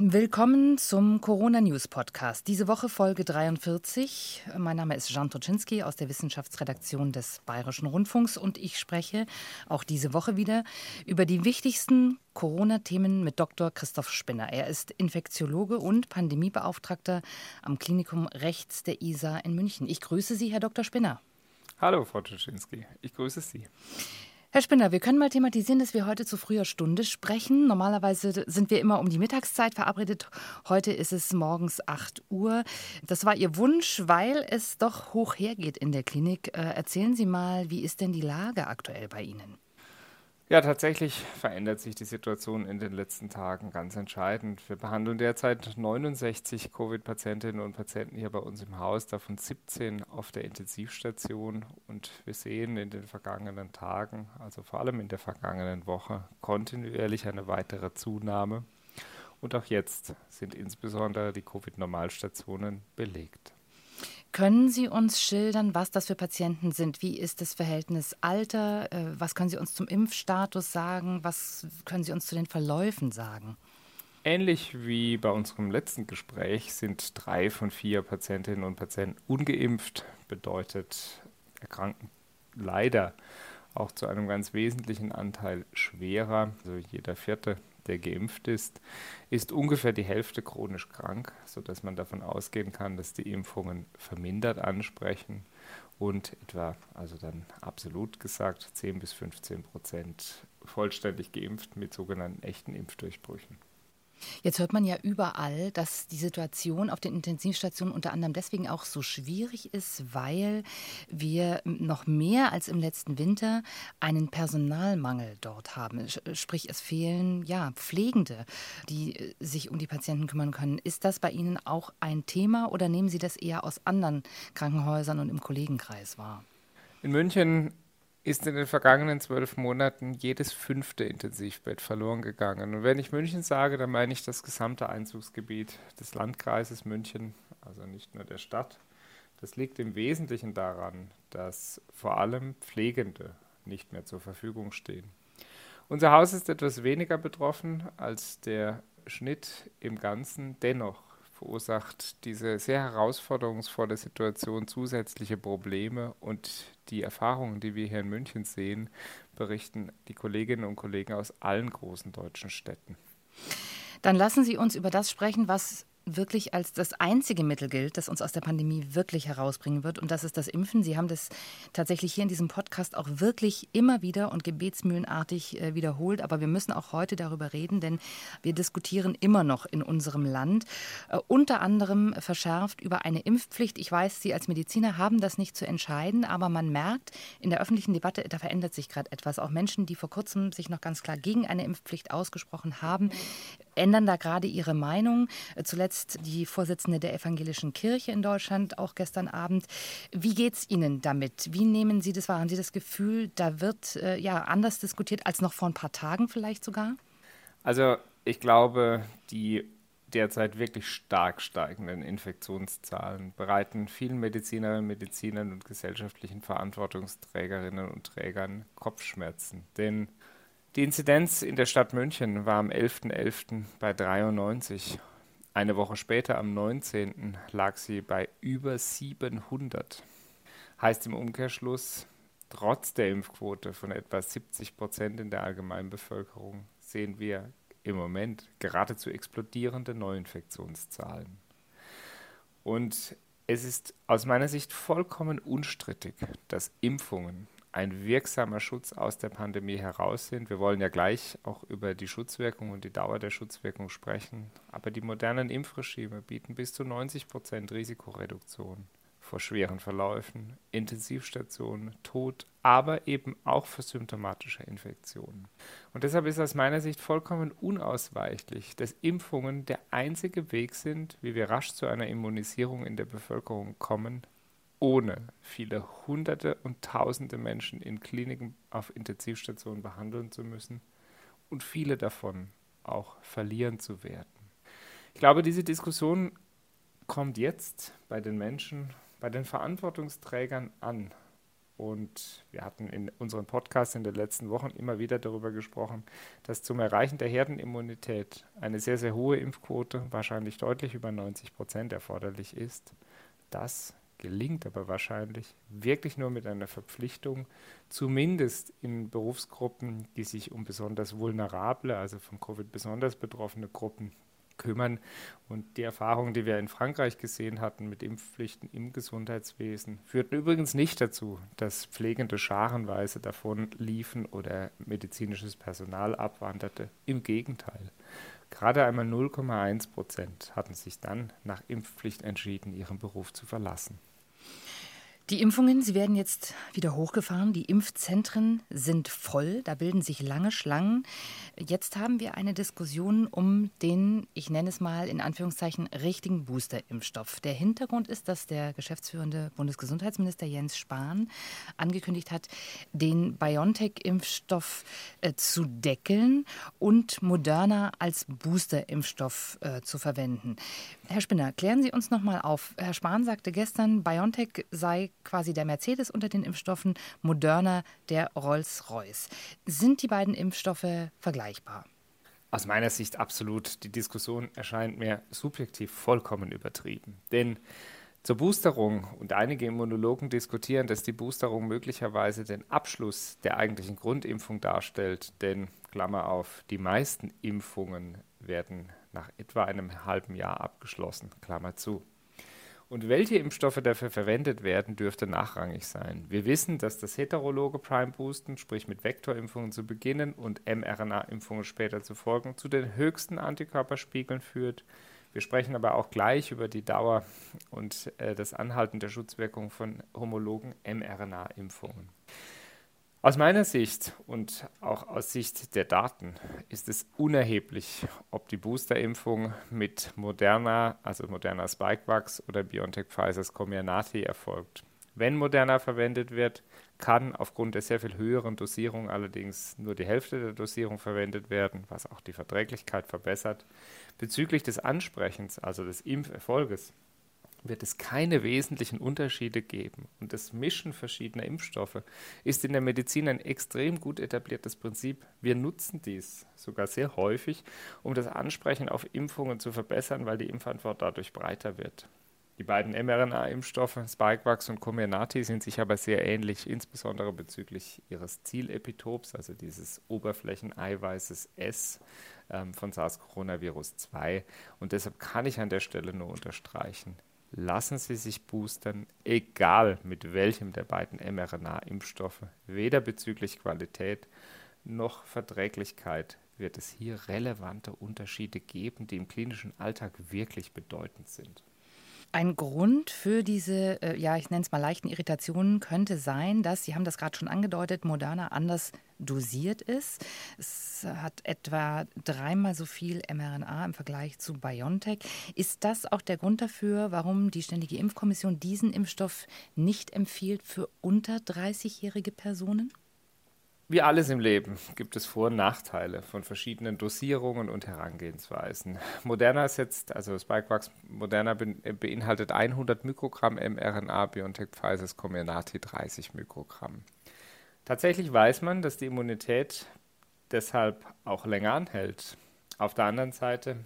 Willkommen zum Corona News Podcast. Diese Woche Folge 43. Mein Name ist Jan Toczynski aus der Wissenschaftsredaktion des Bayerischen Rundfunks und ich spreche auch diese Woche wieder über die wichtigsten Corona-Themen mit Dr. Christoph Spinner. Er ist Infektiologe und Pandemiebeauftragter am Klinikum Rechts der ISA in München. Ich grüße Sie, Herr Dr. Spinner. Hallo, Frau Toczynski. Ich grüße Sie. Herr Spinner, wir können mal thematisieren, dass wir heute zu früher Stunde sprechen. Normalerweise sind wir immer um die Mittagszeit verabredet. Heute ist es morgens 8 Uhr. Das war Ihr Wunsch, weil es doch hoch hergeht in der Klinik. Äh, erzählen Sie mal, wie ist denn die Lage aktuell bei Ihnen? Ja, tatsächlich verändert sich die Situation in den letzten Tagen ganz entscheidend. Wir behandeln derzeit 69 Covid-Patientinnen und Patienten hier bei uns im Haus, davon 17 auf der Intensivstation. Und wir sehen in den vergangenen Tagen, also vor allem in der vergangenen Woche, kontinuierlich eine weitere Zunahme. Und auch jetzt sind insbesondere die Covid-Normalstationen belegt. Können Sie uns schildern, was das für Patienten sind? Wie ist das Verhältnis Alter? Äh, was können Sie uns zum Impfstatus sagen? Was können Sie uns zu den Verläufen sagen? Ähnlich wie bei unserem letzten Gespräch sind drei von vier Patientinnen und Patienten ungeimpft. Bedeutet, erkranken leider auch zu einem ganz wesentlichen Anteil schwerer. Also jeder vierte der geimpft ist, ist ungefähr die Hälfte chronisch krank, sodass man davon ausgehen kann, dass die Impfungen vermindert ansprechen und etwa, also dann absolut gesagt, 10 bis 15 Prozent vollständig geimpft mit sogenannten echten Impfdurchbrüchen. Jetzt hört man ja überall, dass die Situation auf den Intensivstationen unter anderem deswegen auch so schwierig ist, weil wir noch mehr als im letzten Winter einen Personalmangel dort haben. Sprich, es fehlen ja Pflegende, die äh, sich um die Patienten kümmern können. Ist das bei Ihnen auch ein Thema oder nehmen Sie das eher aus anderen Krankenhäusern und im Kollegenkreis wahr? In München ist in den vergangenen zwölf Monaten jedes fünfte Intensivbett verloren gegangen. Und wenn ich München sage, dann meine ich das gesamte Einzugsgebiet des Landkreises München, also nicht nur der Stadt. Das liegt im Wesentlichen daran, dass vor allem Pflegende nicht mehr zur Verfügung stehen. Unser Haus ist etwas weniger betroffen als der Schnitt im Ganzen. Dennoch verursacht diese sehr herausforderungsvolle Situation zusätzliche Probleme und die Erfahrungen, die wir hier in München sehen, berichten die Kolleginnen und Kollegen aus allen großen deutschen Städten. Dann lassen Sie uns über das sprechen, was wirklich als das einzige Mittel gilt, das uns aus der Pandemie wirklich herausbringen wird. Und das ist das Impfen. Sie haben das tatsächlich hier in diesem Podcast auch wirklich immer wieder und gebetsmühlenartig äh, wiederholt. Aber wir müssen auch heute darüber reden, denn wir diskutieren immer noch in unserem Land, äh, unter anderem verschärft über eine Impfpflicht. Ich weiß, Sie als Mediziner haben das nicht zu entscheiden, aber man merkt in der öffentlichen Debatte, da verändert sich gerade etwas. Auch Menschen, die vor kurzem sich noch ganz klar gegen eine Impfpflicht ausgesprochen haben, ändern da gerade ihre Meinung. Äh, zuletzt ist die Vorsitzende der Evangelischen Kirche in Deutschland, auch gestern Abend. Wie geht es Ihnen damit? Wie nehmen Sie das wahr? Haben Sie das Gefühl, da wird äh, ja anders diskutiert als noch vor ein paar Tagen vielleicht sogar? Also ich glaube, die derzeit wirklich stark steigenden Infektionszahlen bereiten vielen Medizinerinnen, Medizinern und gesellschaftlichen Verantwortungsträgerinnen und Trägern Kopfschmerzen. Denn die Inzidenz in der Stadt München war am 11.11. .11. bei 93 eine Woche später, am 19., lag sie bei über 700. Heißt im Umkehrschluss, trotz der Impfquote von etwa 70 Prozent in der Allgemeinbevölkerung sehen wir im Moment geradezu explodierende Neuinfektionszahlen. Und es ist aus meiner Sicht vollkommen unstrittig, dass Impfungen ein wirksamer Schutz aus der Pandemie heraus sind. Wir wollen ja gleich auch über die Schutzwirkung und die Dauer der Schutzwirkung sprechen. Aber die modernen Impfregime bieten bis zu 90 Prozent Risikoreduktion vor schweren Verläufen, Intensivstationen, Tod, aber eben auch für symptomatische Infektionen. Und deshalb ist aus meiner Sicht vollkommen unausweichlich, dass Impfungen der einzige Weg sind, wie wir rasch zu einer Immunisierung in der Bevölkerung kommen, ohne viele Hunderte und Tausende Menschen in Kliniken auf Intensivstationen behandeln zu müssen und viele davon auch verlieren zu werden. Ich glaube, diese Diskussion kommt jetzt bei den Menschen, bei den Verantwortungsträgern an. Und wir hatten in unseren Podcasts in den letzten Wochen immer wieder darüber gesprochen, dass zum Erreichen der Herdenimmunität eine sehr, sehr hohe Impfquote, wahrscheinlich deutlich über 90 Prozent erforderlich ist. Das gelingt aber wahrscheinlich wirklich nur mit einer Verpflichtung, zumindest in Berufsgruppen, die sich um besonders vulnerable, also von Covid besonders betroffene Gruppen kümmern. Und die Erfahrungen, die wir in Frankreich gesehen hatten mit Impfpflichten im Gesundheitswesen, führten übrigens nicht dazu, dass pflegende scharenweise davon liefen oder medizinisches Personal abwanderte. Im Gegenteil. Gerade einmal 0,1 Prozent hatten sich dann nach Impfpflicht entschieden, ihren Beruf zu verlassen. Die Impfungen, sie werden jetzt wieder hochgefahren. Die Impfzentren sind voll, da bilden sich lange Schlangen. Jetzt haben wir eine Diskussion um den, ich nenne es mal in Anführungszeichen, richtigen Booster-Impfstoff. Der Hintergrund ist, dass der geschäftsführende Bundesgesundheitsminister Jens Spahn angekündigt hat, den BioNTech-Impfstoff äh, zu deckeln und Moderna als Booster-Impfstoff äh, zu verwenden. Herr Spinner, klären Sie uns noch mal auf. Herr Spahn sagte gestern, BioNTech sei quasi der Mercedes unter den Impfstoffen, Moderna der Rolls-Royce. Sind die beiden Impfstoffe vergleichbar? Aus meiner Sicht absolut. Die Diskussion erscheint mir subjektiv vollkommen übertrieben. Denn zur Boosterung und einige Immunologen diskutieren, dass die Boosterung möglicherweise den Abschluss der eigentlichen Grundimpfung darstellt, denn Klammer auf, die meisten Impfungen werden nach etwa einem halben Jahr abgeschlossen, Klammer zu. Und welche Impfstoffe dafür verwendet werden, dürfte nachrangig sein. Wir wissen, dass das heterologe Prime Boosten, sprich mit Vektorimpfungen zu beginnen und mRNA-Impfungen später zu folgen, zu den höchsten Antikörperspiegeln führt. Wir sprechen aber auch gleich über die Dauer und äh, das Anhalten der Schutzwirkung von homologen mRNA-Impfungen. Aus meiner Sicht und auch aus Sicht der Daten ist es unerheblich, ob die Boosterimpfung mit Moderna, also Moderna Spikevax oder BioNTech Pfizer's Comirnaty erfolgt. Wenn Moderna verwendet wird, kann aufgrund der sehr viel höheren Dosierung allerdings nur die Hälfte der Dosierung verwendet werden, was auch die Verträglichkeit verbessert. Bezüglich des Ansprechens, also des Impferfolges, wird es keine wesentlichen Unterschiede geben. Und das Mischen verschiedener Impfstoffe ist in der Medizin ein extrem gut etabliertes Prinzip. Wir nutzen dies sogar sehr häufig, um das Ansprechen auf Impfungen zu verbessern, weil die Impfantwort dadurch breiter wird. Die beiden mRNA-Impfstoffe Spikevax und Comirnaty sind sich aber sehr ähnlich, insbesondere bezüglich ihres Zielepitops, also dieses Oberflächeneiweißes S ähm, von SARS-Coronavirus 2. Und deshalb kann ich an der Stelle nur unterstreichen, lassen Sie sich boostern, egal mit welchem der beiden mRNA-Impfstoffe. Weder bezüglich Qualität noch Verträglichkeit wird es hier relevante Unterschiede geben, die im klinischen Alltag wirklich bedeutend sind. Ein Grund für diese, äh, ja, ich nenne es mal leichten Irritationen könnte sein, dass, Sie haben das gerade schon angedeutet, Moderna anders dosiert ist. Es hat etwa dreimal so viel mRNA im Vergleich zu BioNTech. Ist das auch der Grund dafür, warum die Ständige Impfkommission diesen Impfstoff nicht empfiehlt für unter 30-jährige Personen? Wie alles im Leben gibt es Vor- und Nachteile von verschiedenen Dosierungen und Herangehensweisen. Moderna setzt, also Spikevax Moderna beinhaltet 100 Mikrogramm mRNA, BioNTech Pfizer's Comirnaty 30 Mikrogramm. Tatsächlich weiß man, dass die Immunität deshalb auch länger anhält. Auf der anderen Seite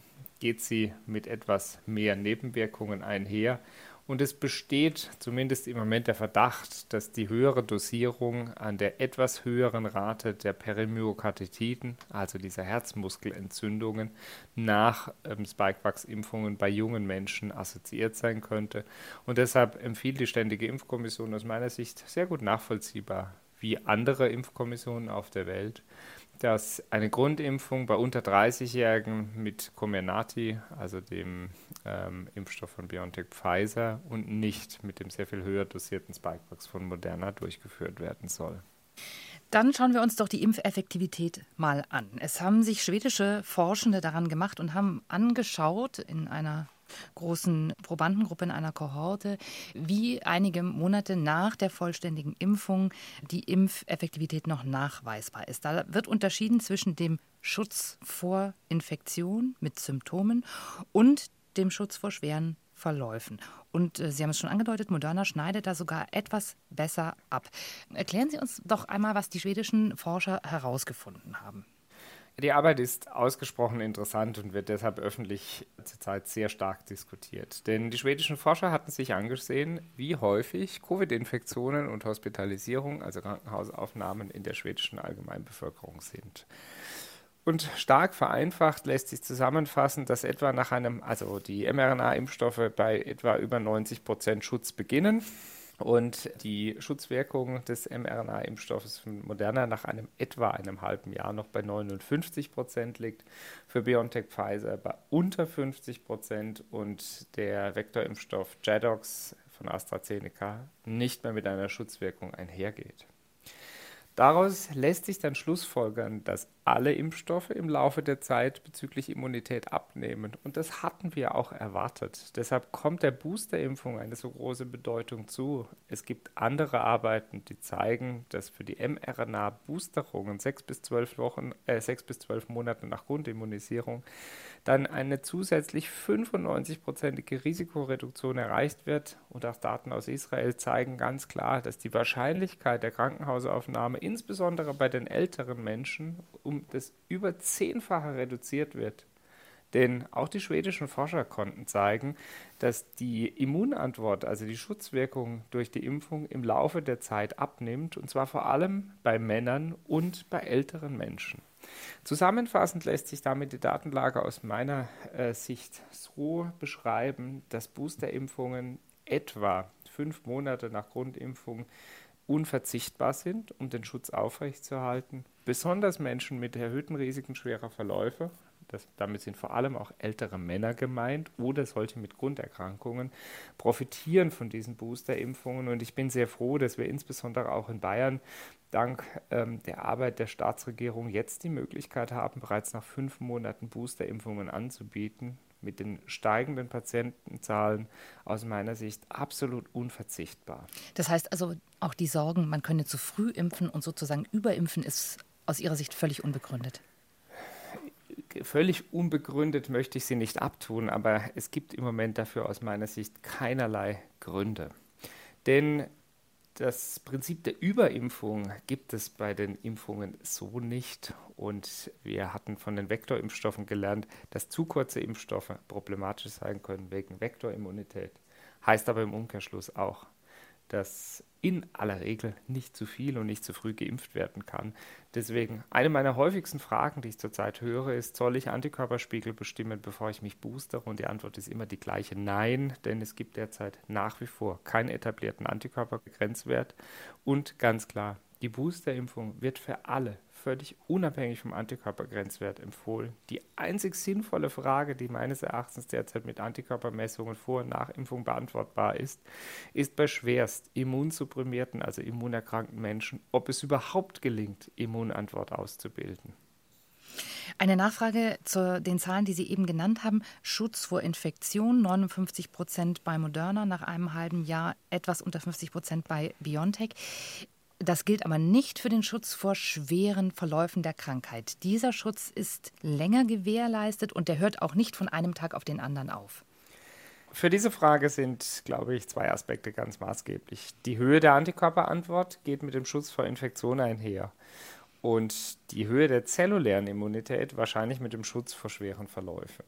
geht sie mit etwas mehr Nebenwirkungen einher und es besteht zumindest im Moment der Verdacht, dass die höhere Dosierung an der etwas höheren Rate der Perimyokarditiden, also dieser Herzmuskelentzündungen, nach ähm, Spikevax-Impfungen bei jungen Menschen assoziiert sein könnte. Und deshalb empfiehlt die Ständige Impfkommission aus meiner Sicht sehr gut nachvollziehbar, wie andere Impfkommissionen auf der Welt, dass eine Grundimpfung bei unter 30-Jährigen mit Comirnaty, also dem ähm, Impfstoff von BioNTech Pfizer, und nicht mit dem sehr viel höher dosierten Spikevax von Moderna durchgeführt werden soll. Dann schauen wir uns doch die Impfeffektivität mal an. Es haben sich schwedische Forschende daran gemacht und haben angeschaut in einer großen Probandengruppe in einer Kohorte, wie einige Monate nach der vollständigen Impfung die Impfeffektivität noch nachweisbar ist. Da wird unterschieden zwischen dem Schutz vor Infektion mit Symptomen und dem Schutz vor schweren Verläufen. Und äh, Sie haben es schon angedeutet, Moderna schneidet da sogar etwas besser ab. Erklären Sie uns doch einmal, was die schwedischen Forscher herausgefunden haben. Die Arbeit ist ausgesprochen interessant und wird deshalb öffentlich zurzeit sehr stark diskutiert. Denn die schwedischen Forscher hatten sich angesehen, wie häufig Covid-Infektionen und Hospitalisierung, also Krankenhausaufnahmen in der schwedischen Allgemeinbevölkerung sind. Und stark vereinfacht lässt sich zusammenfassen, dass etwa nach einem, also die mRNA-Impfstoffe bei etwa über 90 Prozent Schutz beginnen und die Schutzwirkung des mRNA-Impfstoffes von Moderna nach einem etwa einem halben Jahr noch bei 59 Prozent liegt, für BioNTech Pfizer bei unter 50 Prozent und der Vektorimpfstoff Jadox von AstraZeneca nicht mehr mit einer Schutzwirkung einhergeht. Daraus lässt sich dann schlussfolgern, dass alle Impfstoffe im Laufe der Zeit bezüglich Immunität abnehmen. Und das hatten wir auch erwartet. Deshalb kommt der Boosterimpfung eine so große Bedeutung zu. Es gibt andere Arbeiten, die zeigen, dass für die mRNA-Boosterungen sechs bis zwölf Wochen, äh, sechs bis zwölf Monate nach Grundimmunisierung dann eine zusätzlich 95-prozentige Risikoreduktion erreicht wird. Und auch Daten aus Israel zeigen ganz klar, dass die Wahrscheinlichkeit der Krankenhausaufnahme insbesondere bei den älteren Menschen um das über zehnfache reduziert wird. Denn auch die schwedischen Forscher konnten zeigen, dass die Immunantwort, also die Schutzwirkung durch die Impfung im Laufe der Zeit abnimmt, und zwar vor allem bei Männern und bei älteren Menschen. Zusammenfassend lässt sich damit die Datenlage aus meiner äh, Sicht so beschreiben, dass Boosterimpfungen etwa fünf Monate nach Grundimpfung unverzichtbar sind, um den Schutz aufrechtzuerhalten. Besonders Menschen mit erhöhten Risiken schwerer Verläufe, das, damit sind vor allem auch ältere Männer gemeint oder solche mit Grunderkrankungen, profitieren von diesen Boosterimpfungen. Und ich bin sehr froh, dass wir insbesondere auch in Bayern dank ähm, der Arbeit der Staatsregierung jetzt die Möglichkeit haben, bereits nach fünf Monaten Boosterimpfungen anzubieten. Mit den steigenden Patientenzahlen aus meiner Sicht absolut unverzichtbar. Das heißt also, auch die Sorgen, man könne zu früh impfen und sozusagen überimpfen, ist aus Ihrer Sicht völlig unbegründet völlig unbegründet möchte ich sie nicht abtun, aber es gibt im Moment dafür aus meiner Sicht keinerlei Gründe. Denn das Prinzip der Überimpfung gibt es bei den Impfungen so nicht. Und wir hatten von den Vektorimpfstoffen gelernt, dass zu kurze Impfstoffe problematisch sein können wegen Vektorimmunität. Heißt aber im Umkehrschluss auch, dass in aller Regel nicht zu viel und nicht zu früh geimpft werden kann. Deswegen, eine meiner häufigsten Fragen, die ich zurzeit höre, ist, soll ich Antikörperspiegel bestimmen, bevor ich mich boostere? Und die Antwort ist immer die gleiche, nein, denn es gibt derzeit nach wie vor keinen etablierten Antikörpergrenzwert. Und ganz klar, die Boosterimpfung wird für alle völlig unabhängig vom Antikörpergrenzwert empfohlen. Die einzig sinnvolle Frage, die meines Erachtens derzeit mit Antikörpermessungen vor und nach Impfung beantwortbar ist, ist bei schwerst immunsupprimierten, also immunerkrankten Menschen, ob es überhaupt gelingt, Immunantwort auszubilden. Eine Nachfrage zu den Zahlen, die Sie eben genannt haben. Schutz vor Infektion, 59 Prozent bei Moderna nach einem halben Jahr, etwas unter 50 Prozent bei BioNTech. Das gilt aber nicht für den Schutz vor schweren Verläufen der Krankheit. Dieser Schutz ist länger gewährleistet und der hört auch nicht von einem Tag auf den anderen auf. Für diese Frage sind, glaube ich, zwei Aspekte ganz maßgeblich. Die Höhe der Antikörperantwort geht mit dem Schutz vor Infektionen einher und die Höhe der zellulären Immunität wahrscheinlich mit dem Schutz vor schweren Verläufen.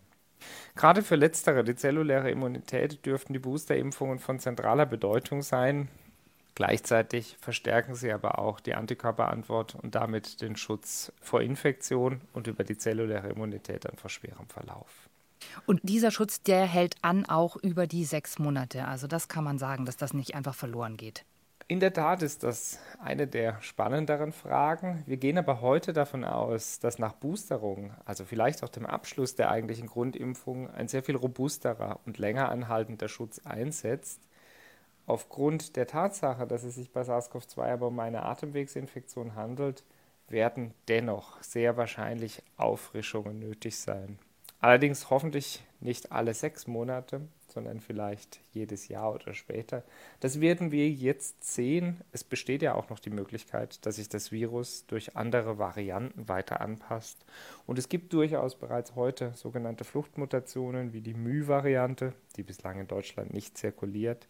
Gerade für letztere, die zelluläre Immunität, dürften die Boosterimpfungen von zentraler Bedeutung sein, Gleichzeitig verstärken sie aber auch die Antikörperantwort und damit den Schutz vor Infektion und über die zelluläre Immunität dann vor schwerem Verlauf. Und dieser Schutz, der hält an auch über die sechs Monate. Also das kann man sagen, dass das nicht einfach verloren geht. In der Tat ist das eine der spannenderen Fragen. Wir gehen aber heute davon aus, dass nach Boosterung, also vielleicht auch dem Abschluss der eigentlichen Grundimpfung, ein sehr viel robusterer und länger anhaltender Schutz einsetzt Aufgrund der Tatsache, dass es sich bei SARS-CoV-2 aber um eine Atemwegsinfektion handelt, werden dennoch sehr wahrscheinlich Auffrischungen nötig sein. Allerdings hoffentlich nicht alle sechs Monate, sondern vielleicht jedes Jahr oder später. Das werden wir jetzt sehen. Es besteht ja auch noch die Möglichkeit, dass sich das Virus durch andere Varianten weiter anpasst. Und es gibt durchaus bereits heute sogenannte Fluchtmutationen wie die Mü-Variante, die bislang in Deutschland nicht zirkuliert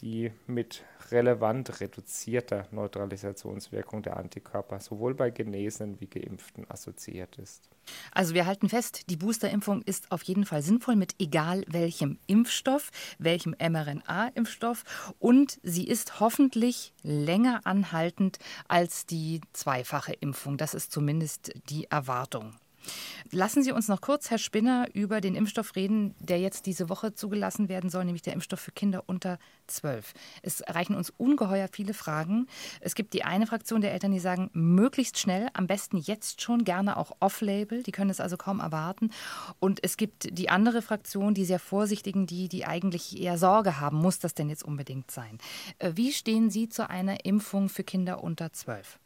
die mit relevant reduzierter Neutralisationswirkung der Antikörper sowohl bei Genesenen wie Geimpften assoziiert ist. Also wir halten fest, die Boosterimpfung ist auf jeden Fall sinnvoll mit egal welchem Impfstoff, welchem mRNA-Impfstoff und sie ist hoffentlich länger anhaltend als die zweifache Impfung. Das ist zumindest die Erwartung. Lassen Sie uns noch kurz, Herr Spinner, über den Impfstoff reden, der jetzt diese Woche zugelassen werden soll, nämlich der Impfstoff für Kinder unter 12. Es erreichen uns ungeheuer viele Fragen. Es gibt die eine Fraktion der Eltern, die sagen, möglichst schnell, am besten jetzt schon, gerne auch off-label. Die können es also kaum erwarten. Und es gibt die andere Fraktion, die sehr vorsichtigen, die, die eigentlich eher Sorge haben, muss das denn jetzt unbedingt sein? Äh, wie stehen Sie zu einer Impfung für Kinder unter 12?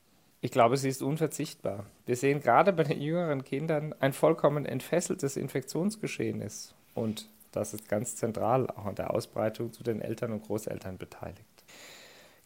Ich glaube, sie ist unverzichtbar. Wir sehen gerade bei den jüngeren Kindern ein vollkommen entfesseltes Infektionsgeschehen ist. Und das ist ganz zentral auch an der Ausbreitung zu den Eltern und Großeltern beteiligt.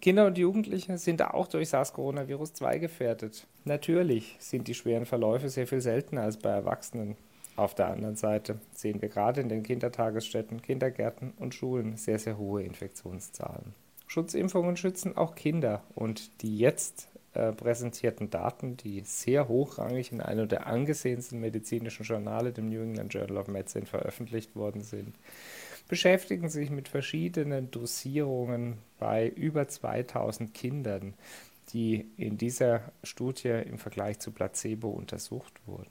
Kinder und Jugendliche sind auch durch SARS-Coronavirus-2 gefährdet. Natürlich sind die schweren Verläufe sehr viel seltener als bei Erwachsenen. Auf der anderen Seite sehen wir gerade in den Kindertagesstätten, Kindergärten und Schulen sehr, sehr hohe Infektionszahlen. Schutzimpfungen schützen auch Kinder und die jetzt äh, präsentierten Daten, die sehr hochrangig in einem der angesehensten medizinischen Journale, dem New England Journal of Medicine, veröffentlicht worden sind, beschäftigen sich mit verschiedenen Dosierungen bei über 2000 Kindern, die in dieser Studie im Vergleich zu Placebo untersucht wurden.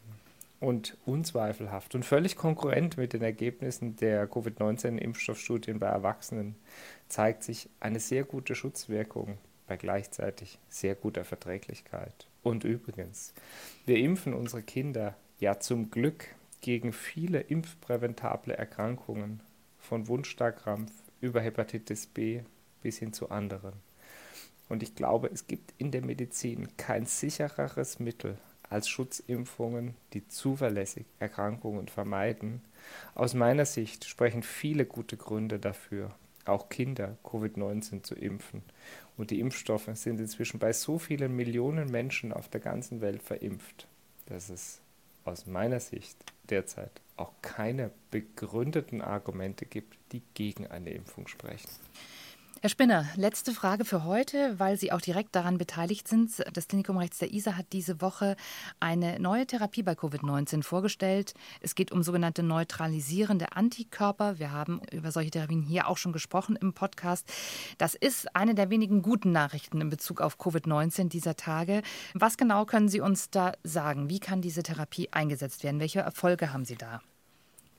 Und unzweifelhaft und völlig konkurrent mit den Ergebnissen der Covid-19-Impfstoffstudien bei Erwachsenen zeigt sich eine sehr gute Schutzwirkung bei gleichzeitig sehr guter Verträglichkeit. Und übrigens, wir impfen unsere Kinder ja zum Glück gegen viele impfpräventable Erkrankungen, von Wundstarkrampf über Hepatitis B bis hin zu anderen. Und ich glaube, es gibt in der Medizin kein sichereres Mittel als Schutzimpfungen, die zuverlässig Erkrankungen vermeiden. Aus meiner Sicht sprechen viele gute Gründe dafür, auch Kinder Covid-19 zu impfen. Und die Impfstoffe sind inzwischen bei so vielen Millionen Menschen auf der ganzen Welt verimpft, dass es aus meiner Sicht derzeit auch keine begründeten Argumente gibt, die gegen eine Impfung sprechen. Herr Spinner, letzte Frage für heute, weil Sie auch direkt daran beteiligt sind. Das Klinikum Rechts der ISA hat diese Woche eine neue Therapie bei Covid-19 vorgestellt. Es geht um sogenannte neutralisierende Antikörper. Wir haben über solche Therapien hier auch schon gesprochen im Podcast. Das ist eine der wenigen guten Nachrichten in Bezug auf Covid-19 dieser Tage. Was genau können Sie uns da sagen? Wie kann diese Therapie eingesetzt werden? Welche Erfolge haben Sie da?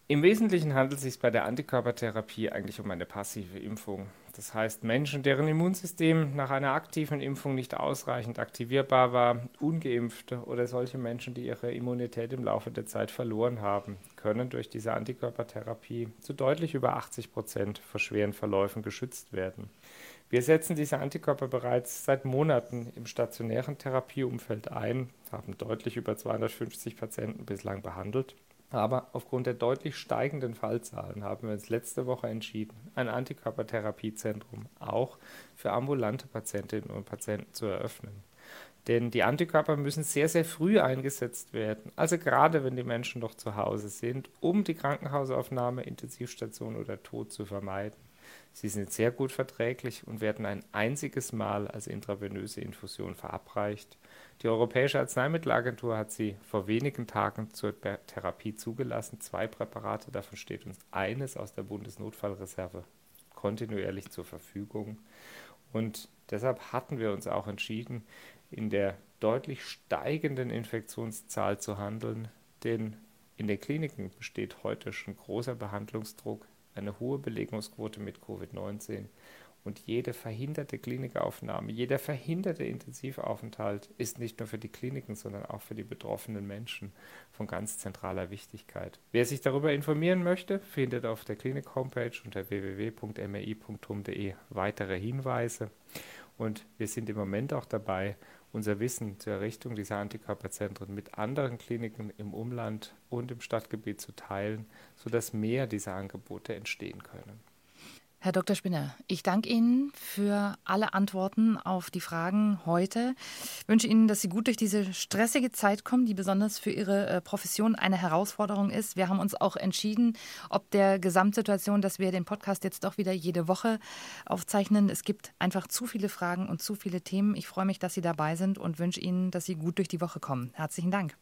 Im Wesentlichen handelt es sich bei der Antikörpertherapie eigentlich um eine passive Impfung. Das heißt, Menschen, deren Immunsystem nach einer aktiven Impfung nicht ausreichend aktivierbar war, ungeimpfte oder solche Menschen, die ihre Immunität im Laufe der Zeit verloren haben, können durch diese Antikörpertherapie zu deutlich über 80 Prozent vor schweren Verläufen geschützt werden. Wir setzen diese Antikörper bereits seit Monaten im stationären Therapieumfeld ein, haben deutlich über 250 Patienten bislang behandelt aber aufgrund der deutlich steigenden Fallzahlen haben wir uns letzte Woche entschieden, ein Antikörpertherapiezentrum auch für ambulante Patientinnen und Patienten zu eröffnen. Denn die Antikörper müssen sehr, sehr früh eingesetzt werden, also gerade wenn die Menschen noch zu Hause sind, um die Krankenhausaufnahme, Intensivstation oder Tod zu vermeiden. Sie sind sehr gut verträglich und werden ein einziges Mal als intravenöse Infusion verabreicht. Die Europäische Arzneimittelagentur hat sie vor wenigen Tagen zur Therapie zugelassen. Zwei Präparate, davon steht uns eines aus der Bundesnotfallreserve kontinuierlich zur Verfügung. Und deshalb hatten wir uns auch entschieden, in der deutlich steigenden Infektionszahl zu handeln, denn in den Kliniken besteht heute schon großer Behandlungsdruck eine hohe Belegungsquote mit Covid-19 und jede verhinderte Klinikaufnahme, jeder verhinderte Intensivaufenthalt ist nicht nur für die Kliniken, sondern auch für die betroffenen Menschen von ganz zentraler Wichtigkeit. Wer sich darüber informieren möchte, findet auf der Klinik-Homepage unter www.mi.tum.de weitere Hinweise. Und wir sind im Moment auch dabei, unser Wissen zur Errichtung dieser Antikörperzentren mit anderen Kliniken im Umland und im Stadtgebiet zu teilen, sodass mehr dieser Angebote entstehen können. Herr Dr. Spinner, ich danke Ihnen für alle Antworten auf die Fragen heute. Ich wünsche Ihnen, dass Sie gut durch diese stressige Zeit kommen, die besonders für Ihre äh, Profession eine Herausforderung ist. Wir haben uns auch entschieden, ob der Gesamtsituation, dass wir den Podcast jetzt doch wieder jede Woche aufzeichnen. Es gibt einfach zu viele Fragen und zu viele Themen. Ich freue mich, dass Sie dabei sind und wünsche Ihnen, dass Sie gut durch die Woche kommen. Herzlichen Dank.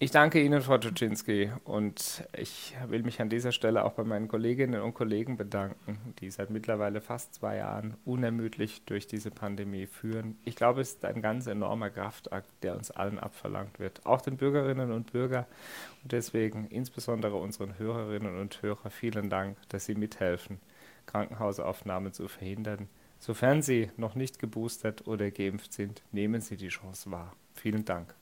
Ich danke Ihnen, Frau Tuczynski, und ich will mich an dieser Stelle auch bei meinen Kolleginnen und Kollegen bedanken, die seit mittlerweile fast zwei Jahren unermüdlich durch diese Pandemie führen. Ich glaube, es ist ein ganz enormer Kraftakt, der uns allen abverlangt wird, auch den Bürgerinnen und Bürgern. Und deswegen insbesondere unseren Hörerinnen und Hörern vielen Dank, dass Sie mithelfen, Krankenhausaufnahmen zu verhindern. Sofern Sie noch nicht geboostert oder geimpft sind, nehmen Sie die Chance wahr. Vielen Dank.